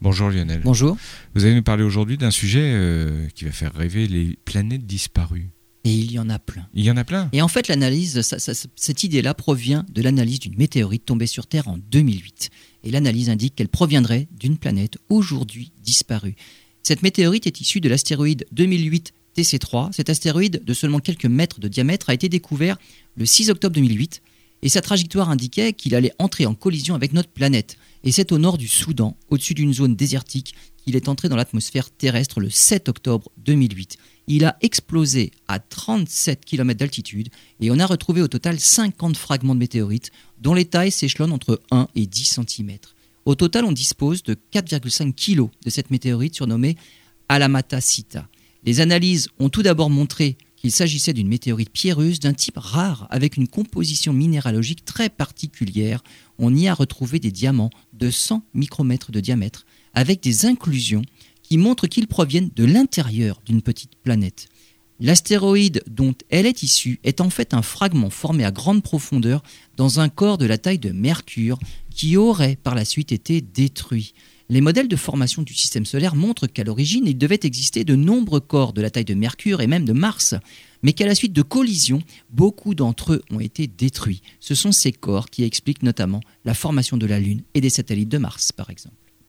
Bonjour Lionel. Bonjour. Vous allez nous parler aujourd'hui d'un sujet euh, qui va faire rêver les planètes disparues. Et il y en a plein. Il y en a plein Et en fait, l'analyse, cette idée-là provient de l'analyse d'une météorite tombée sur Terre en 2008. Et l'analyse indique qu'elle proviendrait d'une planète aujourd'hui disparue. Cette météorite est issue de l'astéroïde 2008 TC3. Cet astéroïde de seulement quelques mètres de diamètre a été découvert le 6 octobre 2008 et sa trajectoire indiquait qu'il allait entrer en collision avec notre planète. Et c'est au nord du Soudan, au-dessus d'une zone désertique, qu'il est entré dans l'atmosphère terrestre le 7 octobre 2008. Il a explosé à 37 km d'altitude et on a retrouvé au total 50 fragments de météorites dont les tailles s'échelonnent entre 1 et 10 cm. Au total, on dispose de 4,5 kg de cette météorite surnommée Alamata Sita. Les analyses ont tout d'abord montré qu'il s'agissait d'une météorite pierreuse d'un type rare avec une composition minéralogique très particulière. On y a retrouvé des diamants de 100 micromètres de diamètre avec des inclusions qui montrent qu'ils proviennent de l'intérieur d'une petite planète. L'astéroïde dont elle est issue est en fait un fragment formé à grande profondeur dans un corps de la taille de Mercure qui aurait par la suite été détruit. Les modèles de formation du système solaire montrent qu'à l'origine, il devait exister de nombreux corps de la taille de Mercure et même de Mars, mais qu'à la suite de collisions, beaucoup d'entre eux ont été détruits. Ce sont ces corps qui expliquent notamment la formation de la Lune et des satellites de Mars, par exemple.